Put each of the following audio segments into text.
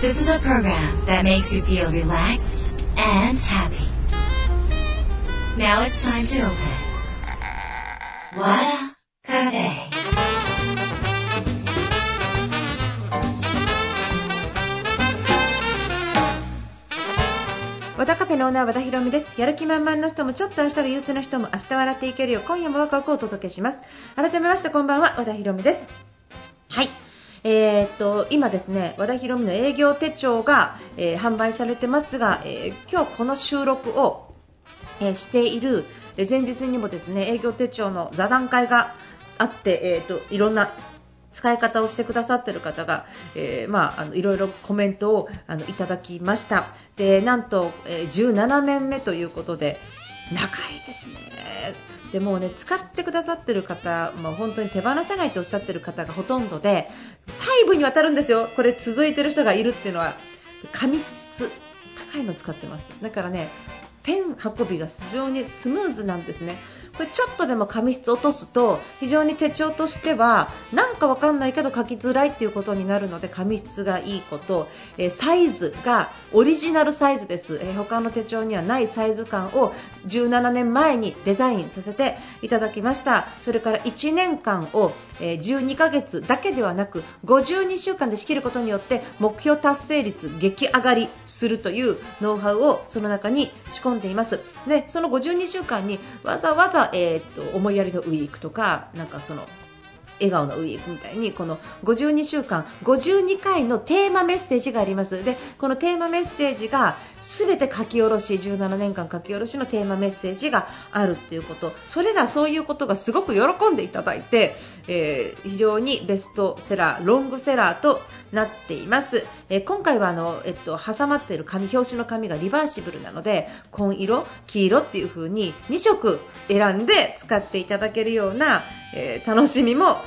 This is a program that makes you feel relaxed and happy. Now it's time to open. Wada Cafe. 和田カフェのオーナー和田博美ですやる気満々の人もちょっと明日が憂鬱な人も明日笑っていけるよう今夜もワクワクをお届けします改めましてこんばんは和田博美ですはいえー、っと今ですね和田博美の営業手帳が、えー販売されてますが、えー今日この収録を、えーしている前日にもですね営業手帳の座談会があって、えー、といろんな使い方をしてくださっている方が、えーまあ、あのいろいろコメントをあのいただきました。でなんと、えー17年目ということで長いですね。でもうね使ってくださってる方、まあ、本当に手放せないとおっしゃってる方がほとんどで細部にわたるんですよ。これ続いてる人がいるっていうのは紙質高いの使ってます。だからねペン運びが非常にスムーズなんですね。これちょっとでも紙質落とすと非常に手帳としてはなんかわかんないけど書きづらいっていうことになるので紙質がいいこと、えーサイズがオリジナルサイズです、えー他の手帳にはないサイズ感を17年前にデザインさせていただきました。それから1年間を、えー12ヶ月だけではなく52週間で仕切ることによって目標達成率激上がりするというノウハウをその中に仕込んでいます。でその52週間にわざわざ、えーっと思いやりのウィークとかなんかその笑顔のウィークみたいにこの52週間52回のテーマメッセージがあります。でこのテーマメッセージが全て書き下ろし17年間書き下ろしのテーマメッセージがあるっていうこと。それらそういうことがすごく喜んでいただいて、えー非常にベストセラーロングセラーとなっています、えー今回はあの、えっと、挟まっている紙表紙の紙がリバーシブルなので紺色、黄色っていう風に2色選んで使っていただけるような、えー楽しみも、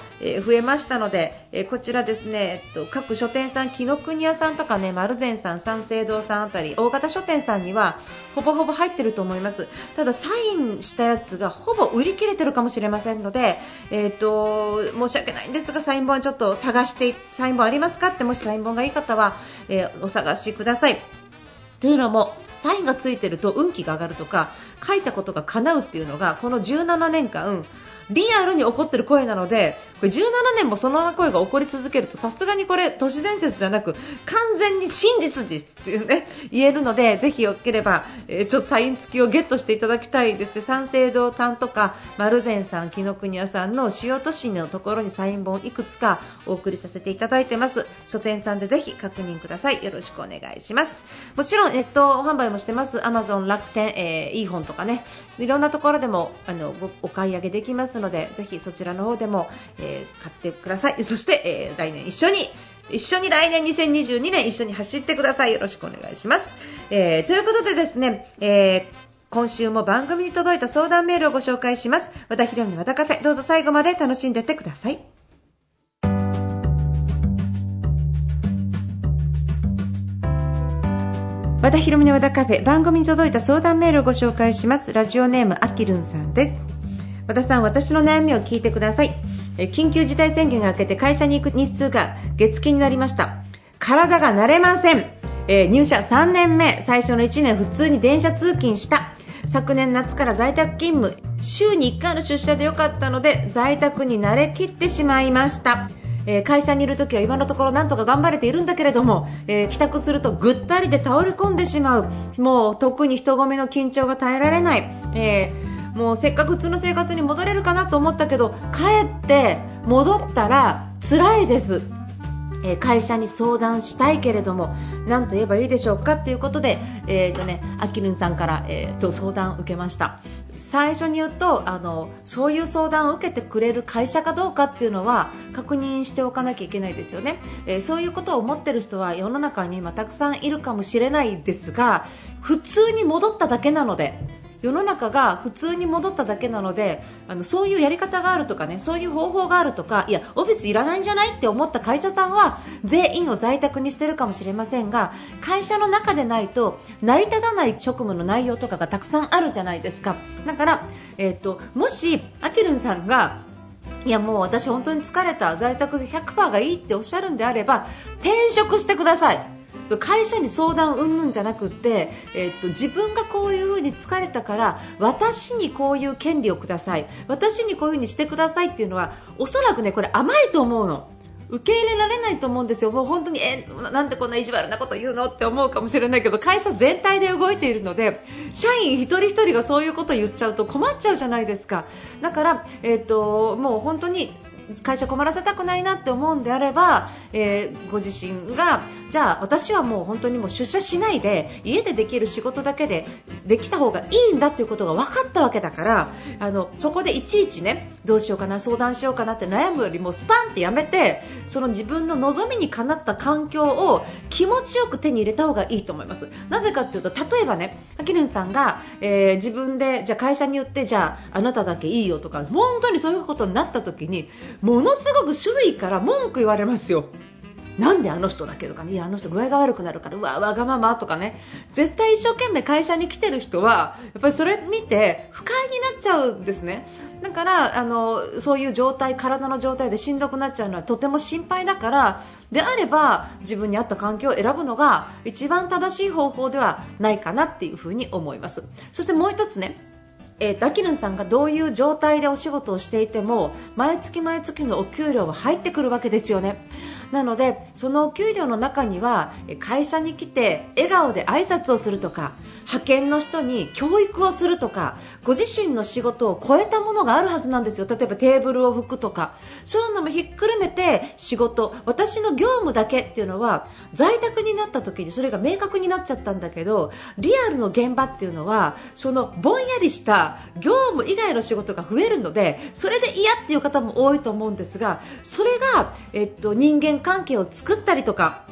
増えましたので、こちらですね、各書店さん、紀ノ国屋さんとかね、丸善さん、三省堂さんあたり、大型書店さんにはほぼほぼ入ってると思います。ただ、サインしたやつがほぼ売り切れてるかもしれませんので、えっと、申し訳ないんですが、サイン本ちょっと探して、サイン本ありますかって、もしサイン本がいい方は、えお探しください。というのもサインがついてると運気が上がるとか書いたことが叶うっていうのがこの17年間リアルに起こってる声なのでこれ17年もその声が起こり続けるとさすがにこれ都市伝説じゃなく完全に真実ですっていうね言えるのでぜひよければ、えーちょっとサイン付きをゲットしていただきたいですね。三省堂さんとか丸善さん紀ノ国屋さんの主要都市のところにサイン本いくつかお送りさせていただいてます。書店さんでぜひ確認ください。よろしくお願いします。もちろんネット販売もしてます。アマゾン楽天、えー、いい本とかね。いろんなところでもあのお買い上げできます。のでぜひそちらの方でも、えー買ってください。そして、えー来年一緒に一緒に来年2022年一緒に走ってください。よろしくお願いします、えーということでですね、えー今週も番組に届いた相談メールをご紹介します。和田博美和田カフェどうぞ最後まで楽しんでってください。和田博美の和田カフェ番組に届いた相談メールをご紹介します。ラジオネームあきるんさんです。和田さん私の悩みを聞いてください。緊急事態宣言が明けて会社に行く日数が月金になりました。体が慣れません、えー入社3年目。最初の1年普通に電車通勤した。昨年夏から在宅勤務。週に1回の出社でよかったので在宅に慣れきってしまいました。えー会社にいる時は今のところなんとか頑張れているんだけれども、えー帰宅するとぐったりで倒れ込んでしまう。もう特に人混みの緊張が耐えられない、えーもうせっかく普通の生活に戻れるかなと思ったけど帰って戻ったら辛いです。え会社に相談したいけれども何と言えばいいでしょうかということで、えーとね、あきるんさんから、えーと相談を受けました。最初に言うとあのそういう相談を受けてくれる会社かどうかっていうのは確認しておかなきゃいけないですよね、えーそういうことを思ってる人は世の中に今たくさんいるかもしれないですが普通に戻っただけなので世の中が普通に戻っただけなのであのそういうやり方があるとかねそういう方法があるとかいやオフィスいらないんじゃないって思った会社さんは全員を在宅にしてるかもしれませんが会社の中でないと成り立たない職務の内容とかがたくさんあるじゃないですか。だから、えー、ともしあきるんさんがいやもう私本当に疲れた在宅で100%がいいっておっしゃるんであれば転職してください。会社に相談うんぬんじゃなくて、え、っと自分がこういう風に疲れたから私にこういう権利をください。私にこういう風にしてくださいっていうのはおそらくねこれ甘いと思うの。受け入れられないと思うんですよ、もう本当にえなんでこんな意地悪なこと言うのって思うかもしれないけど会社全体で動いているので社員一人一人がそういうことを言っちゃうと困っちゃうじゃないですか。だから、えーともう本当に会社困らせたくないなって思うんであれば、えー、ご自身がじゃあ私はもう本当にもう出社しないで家でできる仕事だけでできた方がいいんだということが分かったわけだからあのそこでいちいちねどうしようかな相談しようかなって悩むよりもスパンってやめてその自分の望みにかなった環境を気持ちよく手に入れた方がいいと思います。なぜかというと例えばねあきるんさんが、えー、自分でじゃ会社によってじゃああなただけいいよとか本当にそういうことになった時にものすごく周囲から文句言われますよ。なんであの人だけとかね、いやあの人具合が悪くなるからうわわがままとかね。絶対一生懸命会社に来てる人はやっぱりそれ見て不快になっちゃうんですね。だからあのそういう状態体の状態でしんどくなっちゃうのはとても心配だからであれば自分に合った環境を選ぶのが一番正しい方法ではないかなっていうふに思います。そしてもう一つね。えー、とアキルンさんがどういう状態でお仕事をしていても毎月毎月のお給料は入ってくるわけですよね。なのでその給料の中には会社に来て笑顔で挨拶をするとか派遣の人に教育をするとかご自身の仕事を超えたものがあるはずなんですよ。例えばテーブルを拭くとか。そういうのもひっくるめて仕事私の業務だけっていうのは在宅になった時にそれが明確になっちゃったんだけどリアルの現場っていうのはそのぼんやりした業務以外の仕事が増えるのでそれで嫌っていう方も多いと思うんですがそれが、えっと、人間関係を作ったりとか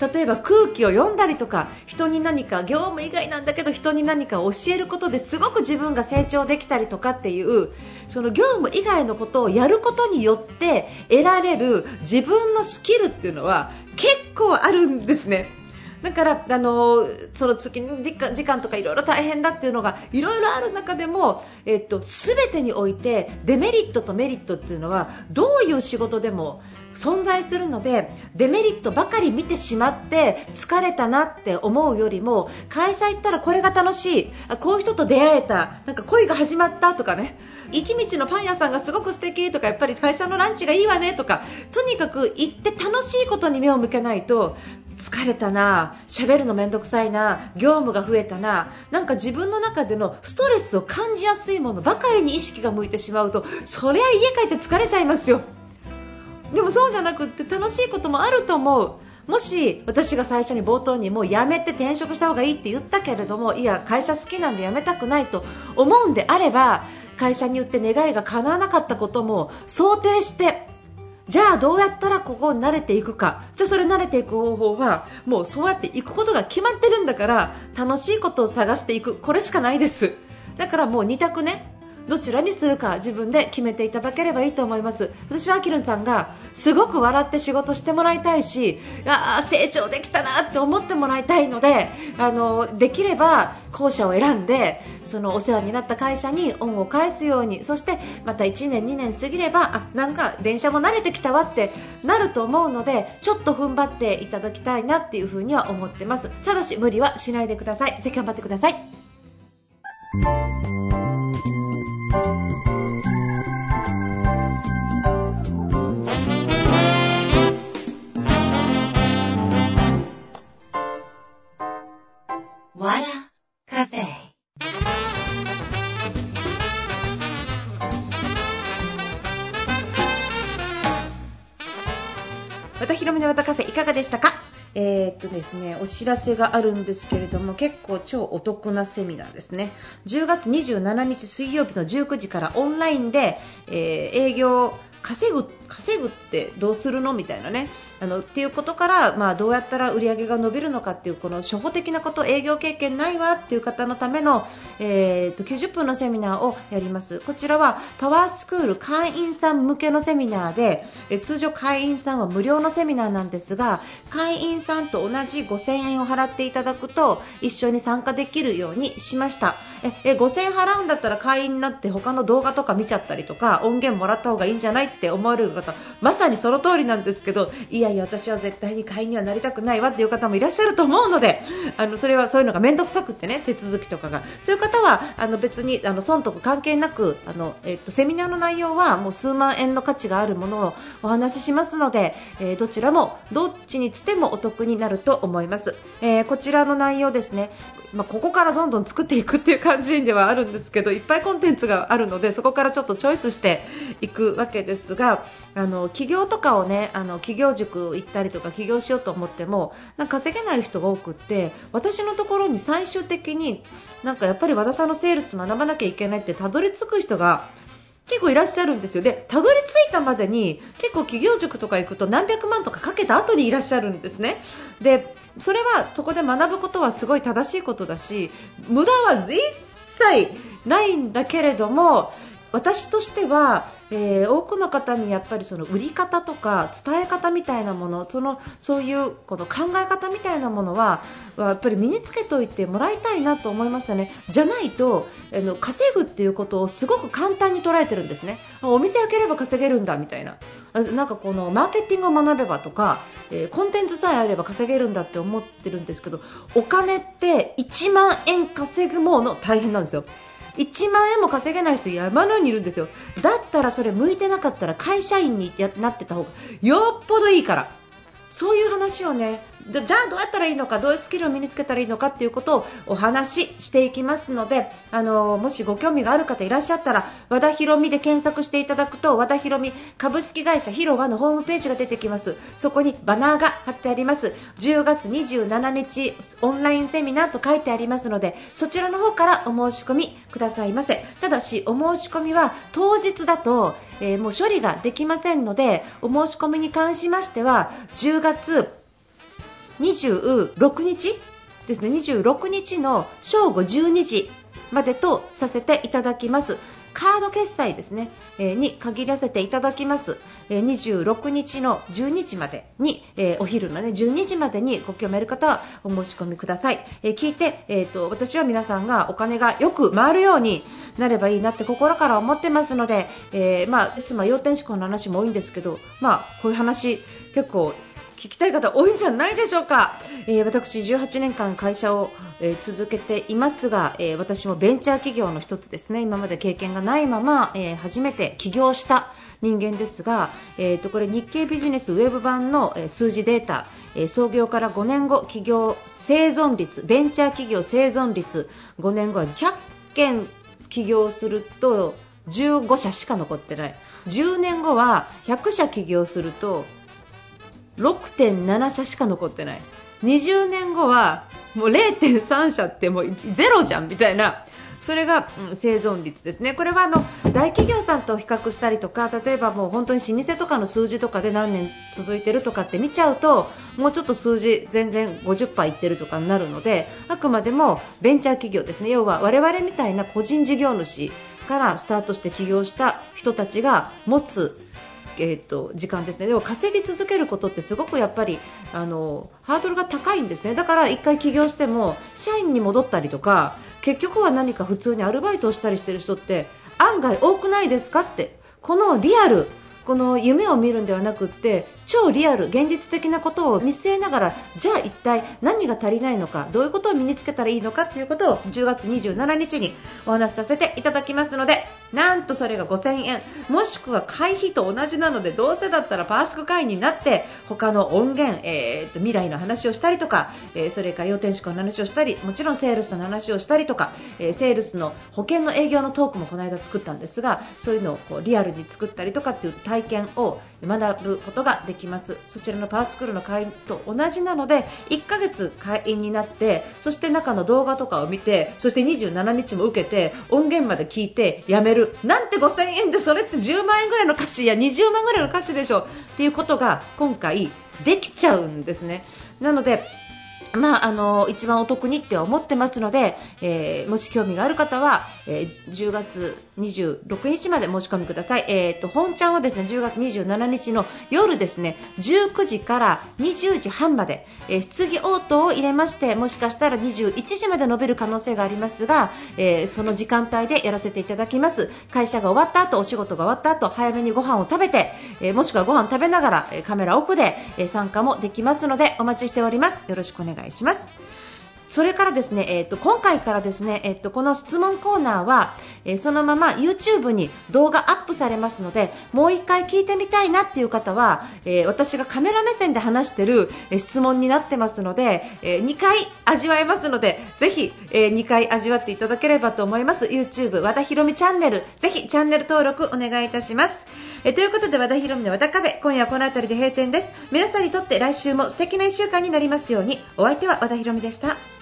例えば空気を読んだりとか人に何か業務以外なんだけど人に何か教えることですごく自分が成長できたりとかっていうその業務以外のことをやることによって得られる自分のスキルっていうのは結構あるんですね。だからあのその月時間とかいろいろ大変だっていうのがいろいろある中でも、えっと、全てにおいてデメリットとメリットっていうのはどういう仕事でも存在するのでデメリットばかり見てしまって疲れたなって思うよりも会社行ったらこれが楽しい。こういう人と出会えた。なんか恋が始まったとかね。行き道のパン屋さんがすごく素敵とかやっぱり会社のランチがいいわねとかとにかく行って楽しいことに目を向けないと疲れたな喋るの面倒くさいな業務が増えたななんか自分の中でのストレスを感じやすいものばかりに意識が向いてしまうとそりゃ家帰って疲れちゃいますよ。でもそうじゃなくって楽しいこともあると思う。もし私が最初に冒頭にもう辞めて転職した方がいいって言ったけれどもいや会社好きなんで辞めたくないと思うんであれば会社に言って願いが叶わなかったことも想定してじゃあどうやったらここに慣れていくか。じゃあそれ慣れていく方法はもうそうやって行くことが決まってるんだから楽しいことを探していく。これしかないです。だからもう2択ね。どちらにするか自分で決めていただければいいと思います。私はあきるんさんがすごく笑って仕事してもらいたいしあ成長できたなって思ってもらいたいのであのできれば後者を選んでそのお世話になった会社に恩を返すようにそしてまた1年2年過ぎればあなんか電車も慣れてきたわってなると思うのでちょっと踏ん張っていただきたいなっていうふには思ってます。ただし無理はしないでください。ぜひ頑張ってください。うんえー、っとですね、お知らせがあるんですけれども結構超お得なセミナーですね。10月27日水曜日の19時からオンラインで、えー、営業稼ぐ稼ぐってどうするの？みたいなね。あのっていうことから、まあ、どうやったら売り上げが伸びるのかっていうこの初歩的なこと営業経験ないわっていう方のための、えーと、90分のセミナーをやります。こちらはパワースクール会員さん向けのセミナーで、え通常会員さんは無料のセミナーなんですが会員さんと同じ5000円を払っていただくと一緒に参加できるようにしました。ええ5000円払うんだったら会員になって他の動画とか見ちゃったりとか音源もらった方がいいんじゃないって思われる方まさにその通りなんですけどいやいや私は絶対に会員にはなりたくないわっていう方もいらっしゃると思うのであのそれはそういうのが面倒くさくってね手続きとかが。そういう方はあの別にあの損得関係なくあの、えっと、セミナーの内容はもう数万円の価値があるものをお話ししますので、えー、どちらもどっちにしてもお得になると思います、えー、こちらの内容ですね。まあ、ここからどんどん作っていくっていう感じではあるんですけどいっぱいコンテンツがあるのでそこからちょっとチョイスしていくわけですがあの起業とかをねあの企業塾行ったりとか起業しようと思ってもなんか稼げない人が多くって私のところに最終的になんかやっぱり和田さんのセールス学ばなきゃいけないってたどり着く人が結構いらっしゃるんですよ。でたどり着いたまでに結構企業塾とか行くと何百万とかかけた後にいらっしゃるんですね。でそれはそこで学ぶことはすごい正しいことだし無駄は一切ないんだけれども私としては、えー、多くの方にやっぱりその売り方とか伝え方みたいなものそのそういうこの考え方みたいなものはやっぱり身につけておいてもらいたいなと思いましたね。じゃないとあの稼ぐっていうことをすごく簡単に捉えてるんですね。お店開ければ稼げるんだみたいな。なんかこのマーケティングを学べばとか、えー、コンテンツさえあれば稼げるんだって思ってるんですけどお金って1万円稼ぐもの大変なんですよ。1万円も稼げない人山のようにいるんですよ。だったらそれ向いてなかったら会社員になってた方がよっぽどいいから。そういう話をねじゃあどうやったらいいのかどういうスキルを身につけたらいいのかっていうことをお話ししていきますのであのもしご興味がある方いらっしゃったら和田ひろみで検索していただくと和田ひろみ株式会社ひろわのホームページが出てきます。そこにバナーが貼ってあります。10月27日オンラインセミナーと書いてありますのでそちらの方からお申し込みくださいませ。ただしお申し込みは当日だと、えー、もう処理ができませんのでお申し込みに関しましては10月26日ですね。26日の正午12時までとさせていただきます。カード決済ですね、えー、に限らせていただきます、えー、26日の12時までに、えー、お昼のね12時までにご興味ある方はお申し込みください、え聞いて、えーと、私は皆さんがお金がよく回るようになればいいなって心から思ってますので、えまあ、いつも要点思考の話も多いんですけど、まあ、こういう話結構聞きたい方多いんじゃないでしょうか、えー、私18年間会社を、えー、続けていますが、えー、私もベンチャー企業の一つですね。今まで経験がないまま、え初めて起業した人間ですが、えー、とこれ日経ビジネスウェブ版の、え数字データ、え創業から5年後企業生存率ベンチャー企業生存率5年後は100件起業すると15社しか残ってない。10年後は100社起業すると6.7社しか残ってない。20年後はもう0.3社ってもうゼロじゃんみたいな。それが、うん、生存率ですね。これはあの大企業さんと比較したりとか例えばもう本当に老舗とかの数字とかで何年続いてるとかって見ちゃうともうちょっと数字全然50%いってるとかになるのであくまでもベンチャー企業ですね。要は我々みたいな個人事業主からスタートして起業した人たちが持つえーと、時間ですね。でも稼ぎ続けることってすごくやっぱりあのハードルが高いんですね。だから1回起業しても社員に戻ったりとか結局は何か普通にアルバイトをしたりしてる人って案外多くないですかって。このリアルこの夢を見るんではなくって超リアル、現実的なことを見据えながらじゃあ一体何が足りないのかどういうことを身につけたらいいのかということを10月27日にお話しさせていただきますのでなんとそれが5000円。もしくは会費と同じなのでどうせだったらパースク会員になって他の音源、えー、と未来の話をしたりとか、えー、それから要点思考の話をしたりもちろんセールスの話をしたりとか、えー、セールスの保険の営業のトークもこの間作ったんですがそういうのをこうリアルに作ったりとかっていう体体験を学ぶことができます。そちらのパワースクールの会員と同じなので1ヶ月会員になってそして中の動画とかを見てそして27日も受けて音源まで聞いてやめる。なんて5000円でそれって10万円ぐらいの価値や20万ぐらいの価値でしょっていうことが今回できちゃうんですね。なのでまあ、あの一番お得にって思ってますので、えー、もし興味がある方は、えー、10月26日まで申し込みください、えーと、本ちゃんはですね10月27日の夜ですね19時から20時半まで、えー、質疑応答を入れましてもしかしたら21時まで延べる可能性がありますが、えー、その時間帯でやらせていただきます。会社が終わった後お仕事が終わった後早めにご飯を食べて、えもしくはご飯食べながらカメラオフで、参加もできますのでお待ちしております。よろしくお願い願いします。それからですね、えーと、今回からですね、えーと、この質問コーナーは、えー、そのまま YouTube に動画アップされますのでもう1回聞いてみたいなっていう方は、えー、私がカメラ目線で話してる、え、質問になってますので、え2回味わえますのでぜひ、え2回味わっていただければと思います。YouTube 和田ひろみチャンネルぜひチャンネル登録お願いいたします、えということで和田ひろみの和田カフェ今夜はこの辺りで閉店です。皆さんにとって来週も素敵な1週間になりますように。お相手は和田ひろみでした。